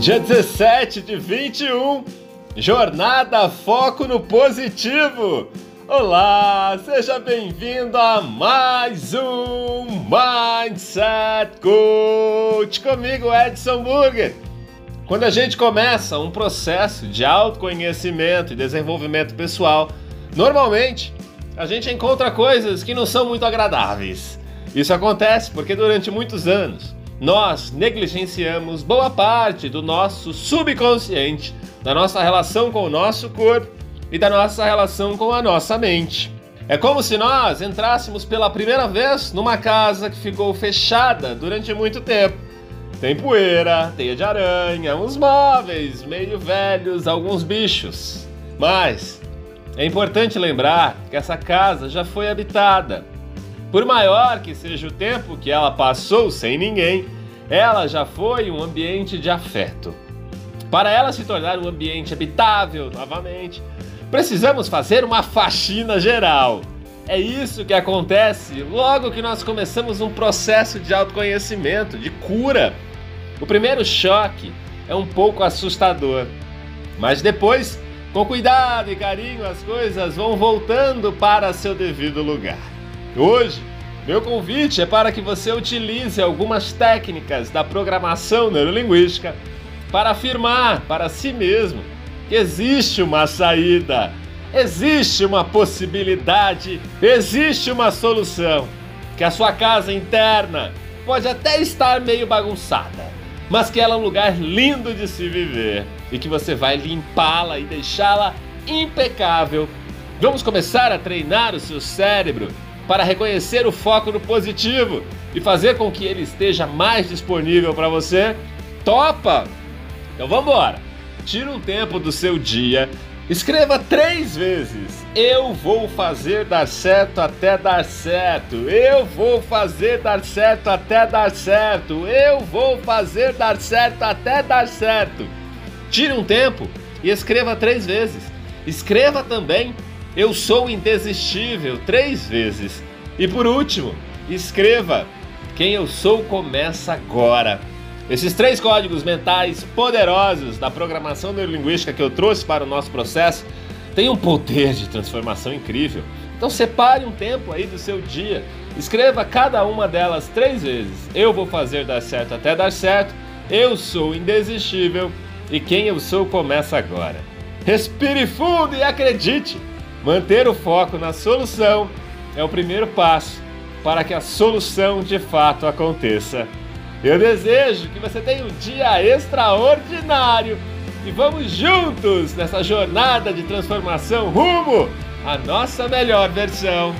Dia 17 de 21, Jornada Foco no Positivo. Olá, seja bem-vindo a mais um Mindset Coach comigo, Edson Burger. Quando a gente começa um processo de autoconhecimento e desenvolvimento pessoal, normalmente a gente encontra coisas que não são muito agradáveis. Isso acontece porque durante muitos anos nós negligenciamos boa parte do nosso subconsciente, da nossa relação com o nosso corpo e da nossa relação com a nossa mente. É como se nós entrássemos pela primeira vez numa casa que ficou fechada durante muito tempo. Tem poeira, teia de aranha, uns móveis meio velhos, alguns bichos. Mas é importante lembrar que essa casa já foi habitada. Por maior que seja o tempo que ela passou sem ninguém, ela já foi um ambiente de afeto. Para ela se tornar um ambiente habitável novamente, precisamos fazer uma faxina geral. É isso que acontece logo que nós começamos um processo de autoconhecimento, de cura. O primeiro choque é um pouco assustador, mas depois com cuidado e carinho, as coisas vão voltando para seu devido lugar. Hoje, meu convite é para que você utilize algumas técnicas da programação neurolinguística para afirmar para si mesmo que existe uma saída, existe uma possibilidade, existe uma solução. Que a sua casa interna pode até estar meio bagunçada, mas que ela é um lugar lindo de se viver e que você vai limpá-la e deixá-la impecável. Vamos começar a treinar o seu cérebro para reconhecer o foco no positivo e fazer com que ele esteja mais disponível para você? Topa? Então vamos embora. Tira um tempo do seu dia, escreva três vezes: Eu vou fazer dar certo até dar certo. Eu vou fazer dar certo até dar certo. Eu vou fazer dar certo até dar certo. Tire um tempo e escreva três vezes. Escreva também Eu sou indesistível três vezes. E por último, escreva Quem eu sou começa agora. Esses três códigos mentais poderosos da programação neurolinguística que eu trouxe para o nosso processo têm um poder de transformação incrível. Então separe um tempo aí do seu dia, escreva cada uma delas três vezes. Eu vou fazer dar certo até dar certo. Eu sou indesistível e quem eu sou começa agora. Respire fundo e acredite! Manter o foco na solução é o primeiro passo para que a solução de fato aconteça. Eu desejo que você tenha um dia extraordinário e vamos juntos nessa jornada de transformação rumo à nossa melhor versão.